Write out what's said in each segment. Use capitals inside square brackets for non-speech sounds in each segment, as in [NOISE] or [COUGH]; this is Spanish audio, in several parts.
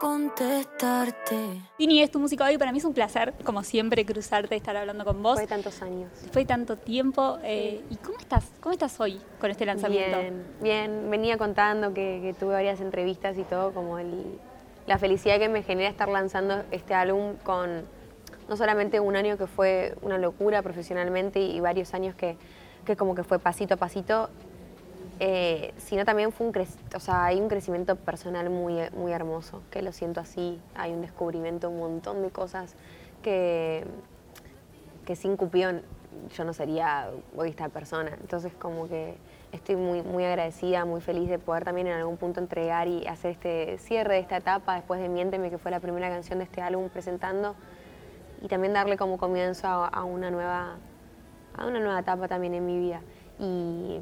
contestarte. Tini, es tu música hoy. Para mí es un placer, como siempre, cruzarte, estar hablando con vos. Fue tantos años. Fue tanto tiempo. eh, ¿Y cómo estás? ¿Cómo estás hoy con este lanzamiento? Bien, bien. Venía contando que, que tuve varias entrevistas y todo, como el- la felicidad que me genera estar lanzando este álbum con no solamente un año que fue una locura profesionalmente y, varios años que, que como que fue pasito a pasito, eh, sino también fue un o sea, hay un crecimiento personal muy, muy hermoso, que lo siento así, hay un descubrimiento, un montón de cosas que, que sin Cupión yo no sería esta persona. Entonces como que estoy muy, muy agradecida, muy feliz de poder también en algún punto entregar y hacer este cierre de esta etapa después de Miénteme, que fue la primera canción de este álbum presentando, y también darle como comienzo a, a una nueva a una nueva etapa también en mi vida. Y,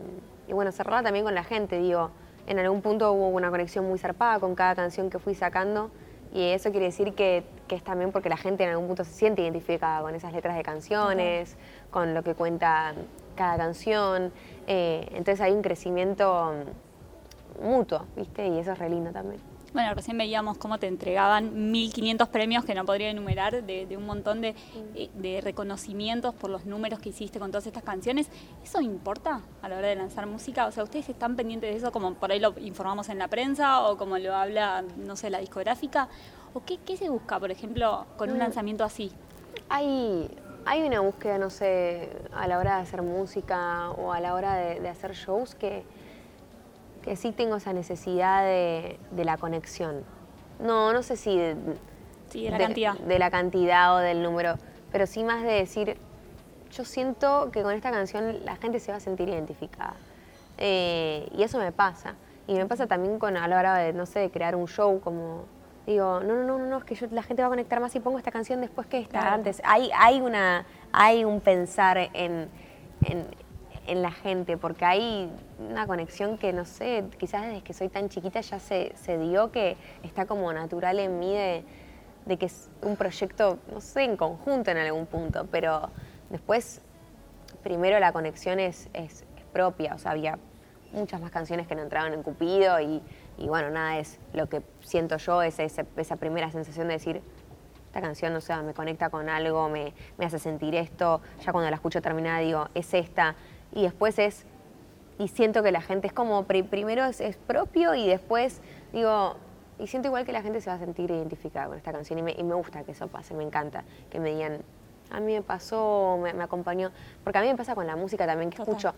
y bueno, cerrarla también con la gente, digo, en algún punto hubo una conexión muy zarpada con cada canción que fui sacando y eso quiere decir que, que es también porque la gente en algún punto se siente identificada con esas letras de canciones, con lo que cuenta cada canción, eh, entonces hay un crecimiento mm, mutuo, ¿viste? Y eso es re lindo también. Bueno, recién veíamos cómo te entregaban 1.500 premios que no podría enumerar, de, de un montón de, eh, de reconocimientos por los números que hiciste con todas estas canciones. ¿Eso importa a la hora de lanzar música? O sea, ¿ustedes están pendientes de eso como por ahí lo informamos en la prensa o como lo habla, no sé, la discográfica? ¿O qué, qué se busca, por ejemplo, con un Mm. lanzamiento así? Hay, hay una búsqueda, no sé, a la hora de hacer música o a la hora de, de hacer shows que, que sí tengo esa necesidad de, de la conexión. No, no sé si de, Sí, de la cantidad. de la cantidad o del número, pero sí más de decir, yo siento que con esta canción la gente se va a sentir identificada. Eh, y eso me pasa. Y me pasa también con a la hora de, no sé, de crear un show, como digo, no, no, no, no, no, es que yo, la gente va a conectar más si pongo esta canción después que esta Claro. antes. Hay, hay, una, hay un pensar en, en, en la gente, porque hay una conexión que, no sé, quizás desde que soy tan chiquita ya se, se dio que está como natural en mí de, que es un proyecto, no sé, en conjunto en algún punto, pero después, primero la conexión es, es, es propia, o sea, había muchas más canciones que no entraban en Cupido y, y bueno, nada, es lo que siento yo, es esa, esa primera sensación de decir, esta canción, o sea, me conecta con algo, me, me hace sentir esto, ya cuando la escucho terminada digo, es esta, y después es, y siento que la gente es como, pri- primero es, es propio y después digo, y siento igual que la gente se va a sentir identificada con esta canción y me, y me gusta que eso pase, me encanta que me digan, a mí me pasó, me, me acompañó, porque a mí me pasa con la música también, que Total. escucho,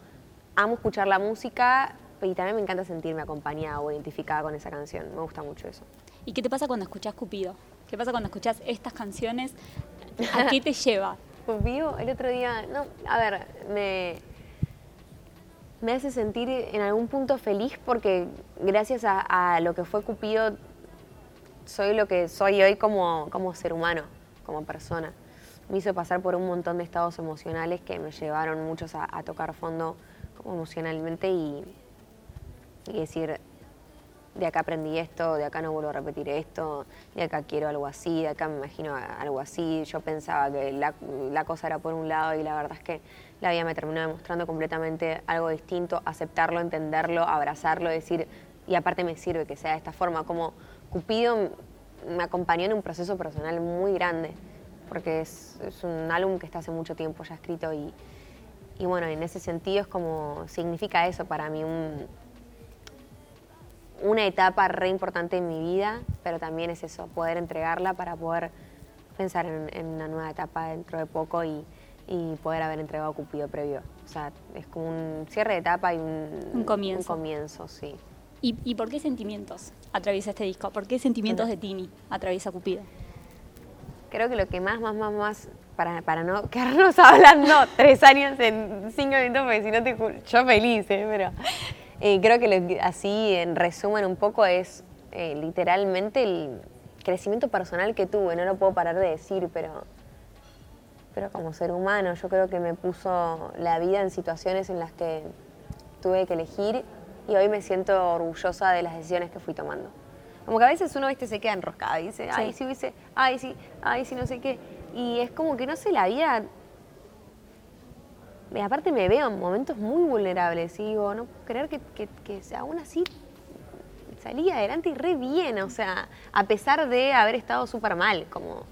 amo escuchar la música y también me encanta sentirme acompañada o identificada con esa canción, me gusta mucho eso. ¿Y qué te pasa cuando escuchás Cupido? ¿Qué pasa cuando escuchás estas canciones? ¿A qué te [LAUGHS] lleva? Cupido, el otro día, no, a ver, me, me hace sentir en algún punto feliz porque gracias a, lo que fue Cupido soy lo que soy hoy como, como ser humano, como persona. Me hizo pasar por un montón de estados emocionales que me llevaron muchos a, tocar fondo como emocionalmente y decir, de acá aprendí esto, de acá no vuelvo a repetir esto, de acá quiero algo así, de acá me imagino algo así. Yo pensaba que la, la cosa era por un lado y la verdad es que la vida me terminó demostrando completamente algo distinto, aceptarlo, entenderlo, abrazarlo, decir, y aparte me sirve que sea de esta forma, como Cupido me acompañó en un proceso personal muy grande, porque es, es un álbum que está hace mucho tiempo ya escrito y, y bueno, en ese sentido es como, significa eso para mí, un, una etapa re importante en mi vida, pero también es eso, poder entregarla para poder pensar en, en una nueva etapa dentro de poco y, y poder haber entregado Cupido previo. O sea, es como un cierre de etapa y un, Un comienzo. Un comienzo, sí. ¿Y, y por qué sentimientos atraviesa este disco? ¿Por qué sentimientos de Tini atraviesa Cupido? Creo que lo que más, más, más, más, para, para no [LAUGHS] quedarnos hablando tres años en cinco minutos, porque si no te yo feliz, ¿eh? pero eh, creo que lo así, en resumen un poco, es eh, literalmente el crecimiento personal que tuve, no lo puedo parar de decir, pero, pero como ser humano, yo creo que me puso la vida en situaciones en las que tuve que elegir y hoy me siento orgullosa de las decisiones que fui tomando. Como que a veces uno, viste, se queda enroscado y dice, ay, Sí. si hubiese, ay, sí, ay, sí, no sé qué. Y es como que, no sé, la vida... Aparte me veo en momentos muy vulnerables y digo, no puedo creer que, que, que aún así salí adelante y re bien, o sea, a pesar de haber estado súper mal, como,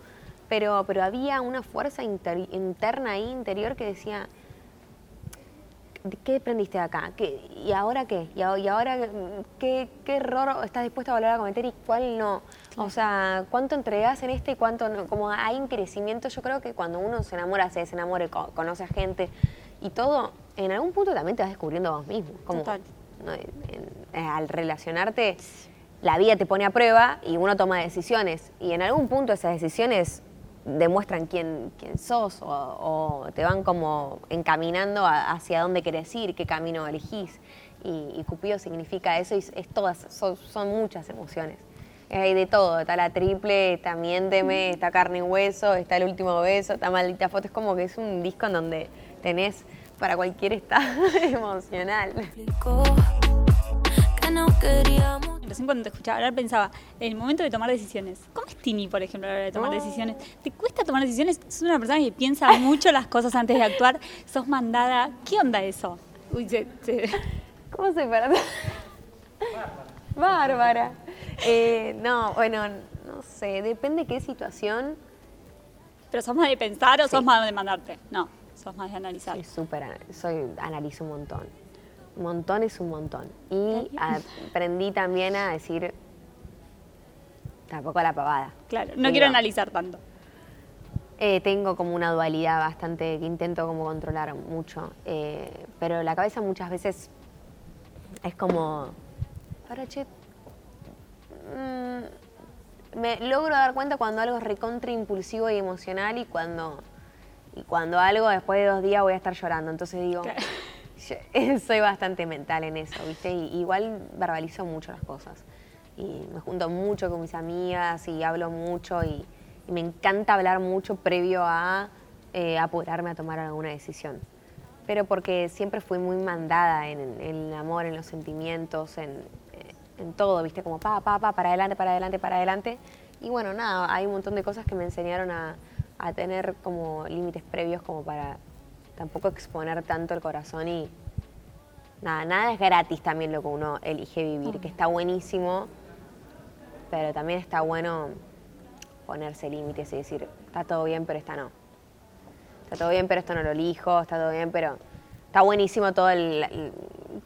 pero, pero había una fuerza interna ahí, interior, que decía, ¿qué aprendiste de acá? ¿Qué, ¿Y ahora qué? ¿Y, ahora ¿qué, qué error estás dispuesto a volver a cometer y cuál no? O sea, ¿cuánto entregas en este y cuánto no? Como hay un crecimiento, yo creo que cuando uno se enamora, se desenamora, conoce a gente y todo, en algún punto también te vas descubriendo vos mismo. Como, Total. al relacionarte, la vida te pone a prueba y uno toma decisiones. Y en algún punto esas decisiones demuestran quién, quién sos o, te van como encaminando hacia dónde querés ir, qué camino elegís. Y, Cupido significa eso y es todas, son, muchas emociones. Hay de todo, está la triple, está Miénteme, está Carne y Hueso, está El Último Beso, está Maldita Foto. Es como que es un disco en donde tenés para cualquier estado [LAUGHS] emocional. Recién cuando te escuchaba hablar pensaba, en el momento de tomar decisiones, ¿cómo es Tini, por ejemplo, a la hora de tomar oh. decisiones? ¿Te cuesta tomar decisiones? Sos una persona que piensa [LAUGHS] mucho las cosas antes de actuar, sos mandada. ¿Qué onda eso? Uy, ¿Cómo se para? Bárbara. Eh, no, bueno, no sé, depende qué situación. ¿Pero sos más de pensar o sos más de mandarte? No, sos más de analizar. Soy súper, soy, analizo un montón un montón es un montón. Y aprendí también a decir, tampoco la pavada. Claro, no quiero analizar tanto. Eh, tengo como una dualidad bastante que intento como controlar mucho, eh, pero la cabeza muchas veces es como, para che, mm, me logro dar cuenta cuando algo es recontra impulsivo y emocional y cuando, y cuando algo después de dos días voy a estar llorando. Entonces digo, [LAUGHS] [LAUGHS] soy bastante mental en eso, ¿viste? Y, igual verbalizo mucho las cosas. Y me junto mucho con mis amigas y hablo mucho y, me encanta hablar mucho previo a eh, apurarme a tomar alguna decisión. Pero porque siempre fui muy mandada en, el amor, en los sentimientos, en, en todo, ¿viste? Como pa, pa, pa, para adelante, para adelante, para adelante. Y bueno, nada, hay un montón de cosas que me enseñaron a, a tener como límites previos como para tampoco exponer tanto el corazón y nada, nada es gratis también lo que uno elige vivir, que está buenísimo, pero también está bueno ponerse límites y decir, está todo bien, pero esta no. Está todo bien, pero esto no lo elijo, está todo bien, pero está buenísimo todo, el,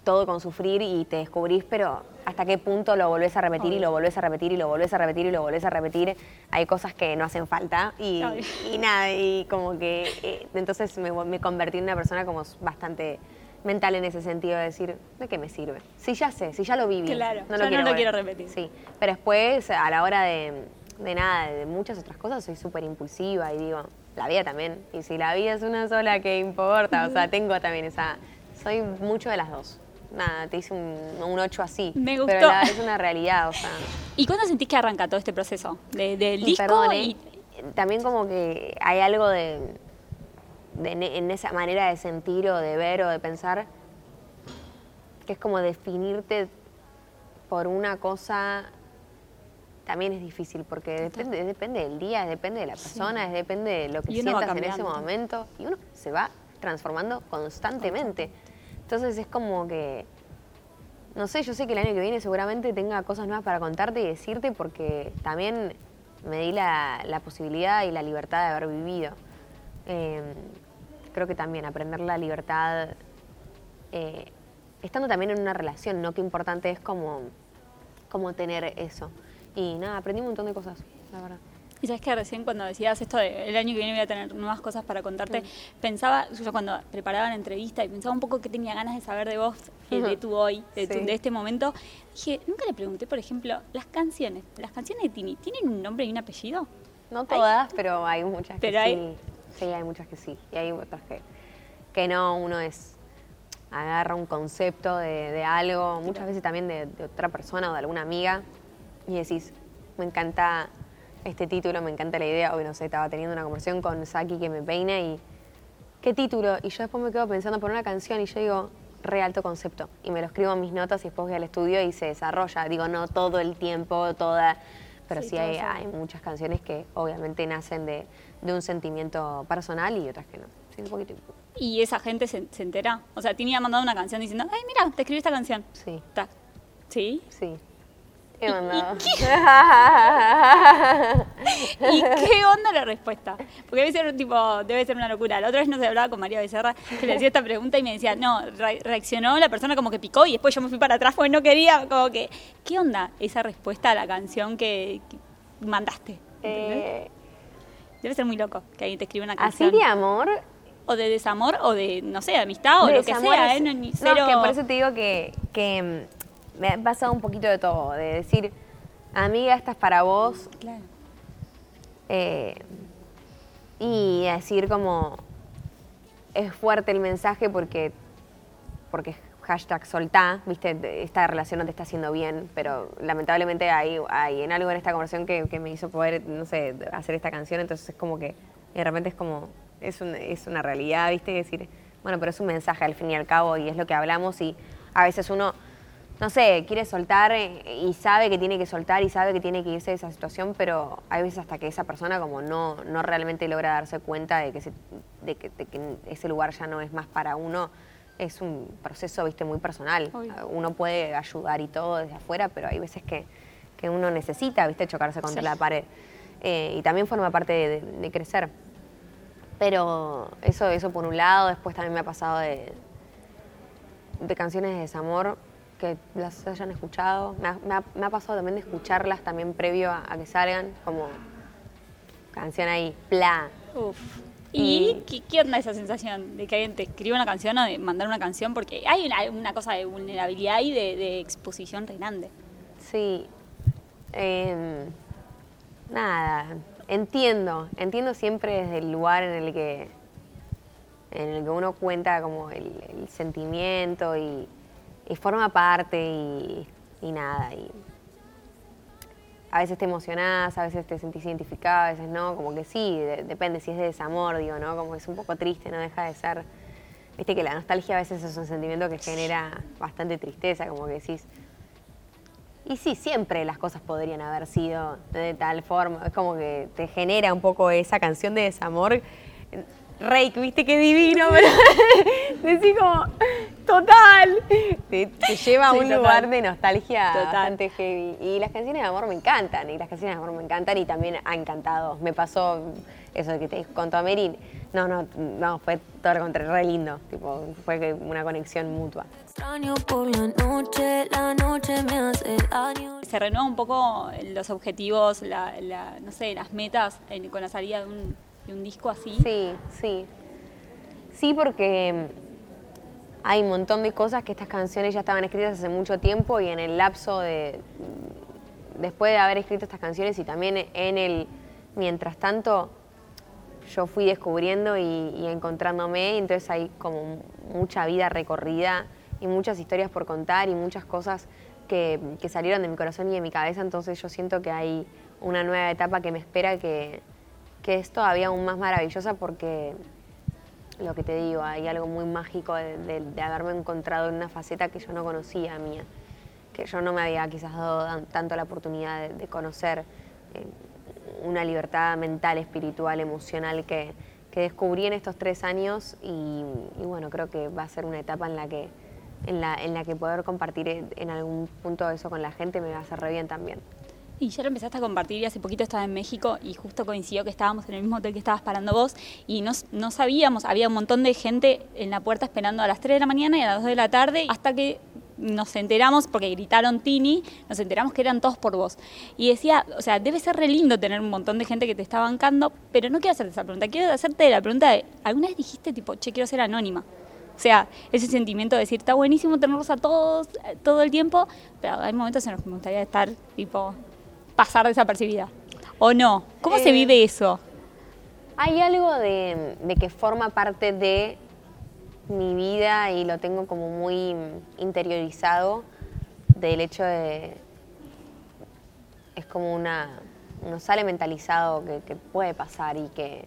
todo con sufrir y te descubrís, pero hasta qué punto lo volvés a repetir y lo volvés a repetir y lo volvés a repetir y lo volvés a repetir. Hay cosas que no hacen falta y, nada, y como que eh, entonces me, convertí en una persona como bastante mental en ese sentido de decir, ¿de qué me sirve? Si ya sé, si ya lo viví. Claro, no lo, quiero, no lo quiero repetir. Sí, pero después a la hora de, de nada, de muchas otras cosas, soy súper impulsiva y digo, la vida también. Y si la vida es una sola, ¿qué importa? O sea, tengo también esa, soy mucho de las dos nada, te hice un, un 8 así. Me gustó. Pero es una realidad, o sea. ¿Y cuándo sentís que arranca todo este proceso? ¿Del de, disco? ¿eh? y... También como que hay algo de, en esa manera de sentir o de ver o de pensar que es como definirte por una cosa también es difícil porque depende, depende del día, depende de la persona, depende de lo que sientas en ese momento y uno se va transformando constantemente. Entonces es como que, no sé, yo sé que el año que viene seguramente tenga cosas nuevas para contarte y decirte porque también me di la, posibilidad y la libertad de haber vivido. Em, creo que también aprender la libertad, eh, estando también en una relación, ¿no? Qué importante es como, como tener eso. Y nada, aprendí un montón de cosas, la verdad. Y sabes que recién cuando decías esto de el año que viene voy a tener nuevas cosas para contarte, pensaba, yo cuando preparaba la entrevista y pensaba un poco que tenía ganas de saber de vos, eh, de tu hoy, de, este momento, dije, nunca le pregunté, por ejemplo, las canciones, las canciones de Tini, ¿tienen un nombre y un apellido? No todas, pero hay muchas que sí. Sí, hay muchas que sí. Y hay otras que, que no, uno es agarra un concepto de, algo, muchas veces también de, de otra persona o de alguna amiga, y decís, me encanta este título, me encanta la idea. Hoy no sé, estaba teniendo una conversación con Saki que me peina y. ¿Qué título? Y yo después me quedo pensando por una canción y yo digo, re alto concepto. Y me lo escribo en mis notas y después voy al estudio y se desarrolla. Digo, no todo el tiempo, toda. Pero sí, hay, hay, muchas canciones que obviamente nacen de, un sentimiento personal y otras que no. Sí, un poquito. ¿Y esa gente se, entera? O sea, Tini ha mandado una canción diciendo, ay, mira, te escribí esta canción. Sí. ¿Sí? Sí. ¿Qué onda? [LAUGHS] [LAUGHS] ¿Y qué onda la respuesta? Porque debe ser tipo, debe ser una locura. La otra vez nos hablaba con María Becerra que le hacía esta pregunta y me decía, no, reaccionó la persona como que picó y después yo me fui para atrás porque no quería, como que, ¿qué onda esa respuesta a la canción que, mandaste? Eh, debe ser muy loco que alguien te escriba una canción. Así de amor. O de desamor, o de, no sé, amistad, o lo que sea, ¿eh? No, que por eso te digo que, que mm, me ha pasado un poquito de todo, de decir, amiga, esta es para vos. Claro. Eh, y decir como es fuerte el mensaje porque, porque hashtag soltá, viste, esta relación no te está haciendo bien, pero lamentablemente hay, hay en algo en esta conversación que, me hizo poder, no sé, hacer esta canción, entonces es como que de repente es como, es, es una realidad, viste, decir, bueno, pero es un mensaje al fin y al cabo y es lo que hablamos y a veces uno no sé, quiere soltar eh, y sabe que tiene que soltar y sabe que tiene que irse de esa situación, pero hay veces hasta que esa persona como no, no realmente logra darse cuenta de que, de, que, ese lugar ya no es más para uno, es un proceso, viste, muy personal. Uno puede ayudar y todo desde afuera, pero hay veces que, uno necesita, viste, chocarse contra la pared. Eh, y también forma parte de, crecer. Pero eso, eso por un lado, después también me ha pasado de, de canciones de desamor que las hayan escuchado. Me ha, pasado también de escucharlas también previo a, que salgan, como canción ahí, pla. Uf. ¿Y, qué, onda esa sensación de que alguien te escribe una canción o de mandar una canción? Porque hay una, cosa de vulnerabilidad y de, exposición re grande. Sí. Em, nada, entiendo, entiendo siempre desde el lugar en el que en el que uno cuenta como el sentimiento y, y forma parte y, nada. Y a veces te emocionás, a veces te sentís identificada, a veces no, como que sí, depende si es de desamor, digo, ¿no? Como que es un poco triste, no deja de ser. Viste que la nostalgia a veces es un sentimiento que genera bastante tristeza, como que decís. Y sí, siempre las cosas podrían haber sido de tal forma. Es como que te genera un poco esa canción de desamor Reik, viste qué divino, [LAUGHS] pero decís como, total. Te, lleva a un lugar de nostalgia bastante heavy. Y las canciones de amor me encantan, y las canciones de amor me encantan y también ha encantado. Me pasó eso de que te contó a Merin. No, no, no, fue todo lo contrario, re lindo. Tipo, fue una conexión mutua. Extraño por la noche, la noche me hace daño. Se renueva un poco los objetivos, la, no sé, las metas con la salida de un un disco así. Sí, sí. Sí, porque hay un montón de cosas que estas canciones ya estaban escritas hace mucho tiempo y en el lapso de después de haber escrito estas canciones y también en el mientras tanto yo fui descubriendo y, encontrándome, y entonces hay como mucha vida recorrida y muchas historias por contar y muchas cosas que salieron de mi corazón y de mi cabeza, entonces yo siento que hay una nueva etapa que me espera que, que es todavía aún más maravillosa porque lo que te digo, hay algo muy mágico de, haberme encontrado en una faceta que yo no conocía mía, que yo no me había quizás dado tanto la oportunidad de, conocer eh, una libertad mental, espiritual, emocional que, descubrí en estos tres años y, bueno, creo que va a ser una etapa en la que, en la, en la que poder compartir en algún punto eso con la gente me va a hacer re bien también. Y ya lo empezaste a compartir y hace poquito estaba en México y justo coincidió que estábamos en el mismo hotel que estabas parando vos y no, no sabíamos, había un montón de gente en la puerta esperando a las 3 de la mañana y a las 2 de la tarde hasta que nos enteramos, porque gritaron Tini, nos enteramos que eran todos por vos. Y decía, o sea, debe ser re lindo tener un montón de gente que te está bancando, pero no quiero hacerte esa pregunta, quiero hacerte la pregunta de, ¿alguna vez dijiste tipo, che, quiero ser anónima? O sea, ese sentimiento de decir, está buenísimo tenerlos a todos eh, todo el tiempo, pero hay momentos en los que me gustaría estar tipo pasar desapercibida. ¿O no? ¿Cómo se eh, vive eso? Hay algo de, que forma parte de mi vida y lo tengo como muy interiorizado del hecho de... Es como una... Uno sale mentalizado que, puede pasar y que...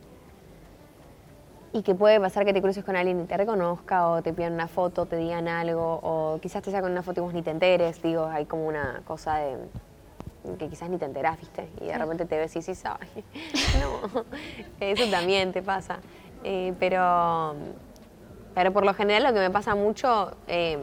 Y que puede pasar que te cruces con alguien y te reconozca o te pidan una foto, te digan algo o quizás te saquen una foto y vos ni te enteres. Digo, hay como una cosa de que quizás ni te enterás, ¿viste? Y de repente te ves y dices, ay, [LAUGHS] no, [LAUGHS] eso también te pasa. Eh, pero, pero por lo general lo que me pasa mucho, eh,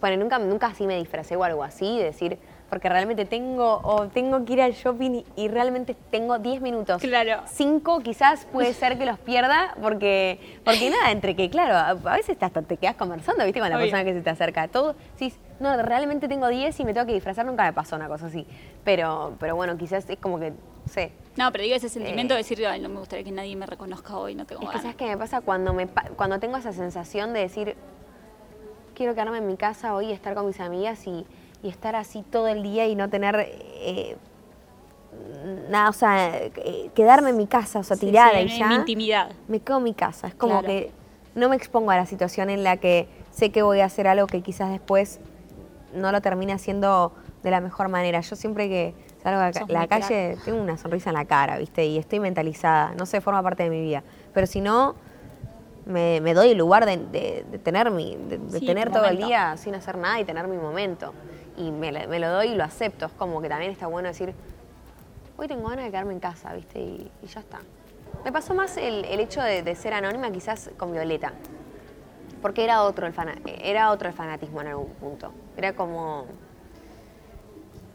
bueno, nunca, nunca así me disfracé o algo así, decir, porque realmente tengo o tengo que ir al shopping y realmente tengo 10 minutos. Claro. 5 quizás puede ser que los pierda porque porque nada, entre que claro, a a veces hasta te quedas conversando, ¿viste? Con la Obvio. persona que se te acerca. Todo, sí, no, realmente tengo 10 y me tengo que disfrazar, nunca me pasó una cosa así. Pero pero bueno, quizás es como que sé. No, pero digo ese sentimiento Eh. de decir, Ay, no me gustaría que nadie me reconozca hoy, no tengo Es que ganas. sabes qué me pasa cuando me cuando tengo esa sensación de decir quiero quedarme en mi casa hoy y estar con mis amigas y, y estar así todo el día y no tener eh, nada, o sea, eh, quedarme en mi casa, o sea, tirada sí, y ya. mi intimidad. Me quedo en mi casa. Es como Claro. que no me expongo a la situación en la que sé que voy a hacer algo que quizás después no lo termine haciendo de la mejor manera. Yo siempre que salgo a la, Sos la muy calle tengo una sonrisa en la cara, ¿viste? Y estoy mentalizada. No sé, forma parte de mi vida. Pero si no, me, me doy el lugar de, de- de tener, mi, de, de Sí, tener todo el día sin hacer nada y tener mi momento. Y me, lo- me lo doy y lo acepto. Es como que también está bueno decir, hoy tengo ganas de quedarme en casa, ¿viste? Y, y ya está. Me pasó más el, el hecho de ser anónima quizás con Violeta. Porque era otro, el fana- era otro el fanatismo en algún punto. Era como...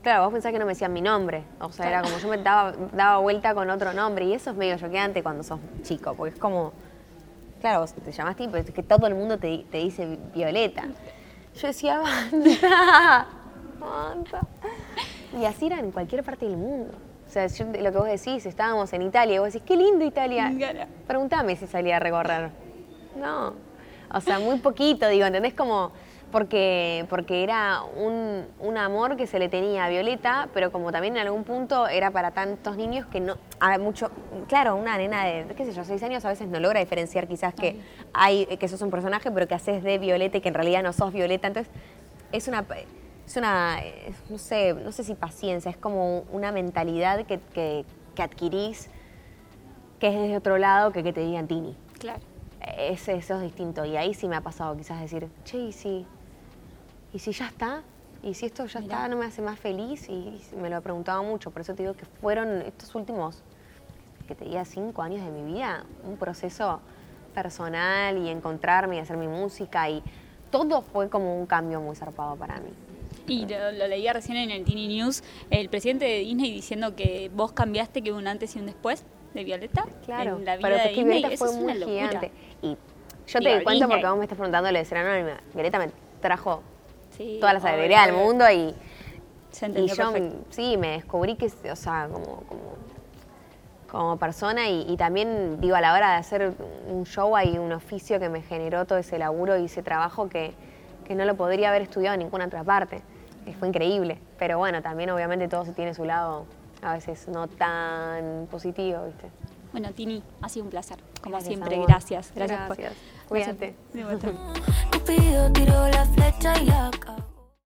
Claro, vos pensás que no me decían mi nombre. O sea, era como yo me daba, daba vuelta con otro nombre. Y eso es medio choqueante cuando sos chico. Porque es como... Claro, vos te llamás tipo, es que todo el mundo te, te dice Violeta. Yo decía, banda, banda. Y así era en cualquier parte del mundo. O sea, yo- lo que vos decís, estábamos en Italia y vos decís, qué lindo Italia. Claro. Pregúntame si salía a recorrer. No. O sea, muy poquito, digo, ¿entendés? Como, porque, porque era un, un amor que se le tenía a Violeta, pero como también en algún punto era para tantos niños que no, hay mucho, claro, una nena de, qué sé yo, seis años a veces no logra diferenciar quizás que hay, que sos un personaje, pero que haces de Violeta y que en realidad no sos Violeta, entonces es una, es una, eh, no sé, no sé si paciencia, es como una mentalidad que, que, que adquirís que es desde otro lado que que te digan Tini. Claro. Ese, eso es distinto. Y ahí sí me ha pasado quizás decir, che, ¿y si, y si ya está? ¿Y si esto ya Mirá. está? ¿No me hace más feliz? Y me lo he preguntado mucho. Por eso te digo que fueron estos últimos, que te diga, cinco años de mi vida, un proceso personal y encontrarme y hacer mi música. Y todo fue como un cambio muy zarpado para mí. Y lo, lo leía recién en el Tiny News, el presidente de Disney diciendo que vos cambiaste, que hubo un antes y un después de Violeta Claro, en la vida pero de es que Disney. Violeta Eso fue es muy una gigante. Y yo te cuento porque vos me estás preguntando lo de ser anónima. Violeta me trajo Sí, toda la sabiduría del mundo y, Se y yo perfecto. sí me descubrí que, o sea, como, como, como persona y, y también, digo, a la hora de hacer un show hay un oficio que me generó todo ese laburo y ese trabajo que, que no lo podría haber estudiado en ninguna otra parte. fue increíble. Pero bueno, también obviamente todo se tiene su lado a veces no tan positivo, ¿viste? Bueno, Tini, ha sido un placer. Como Gracias, siempre, amor. gracias. Gracias, por- Gracias. Cuídate. De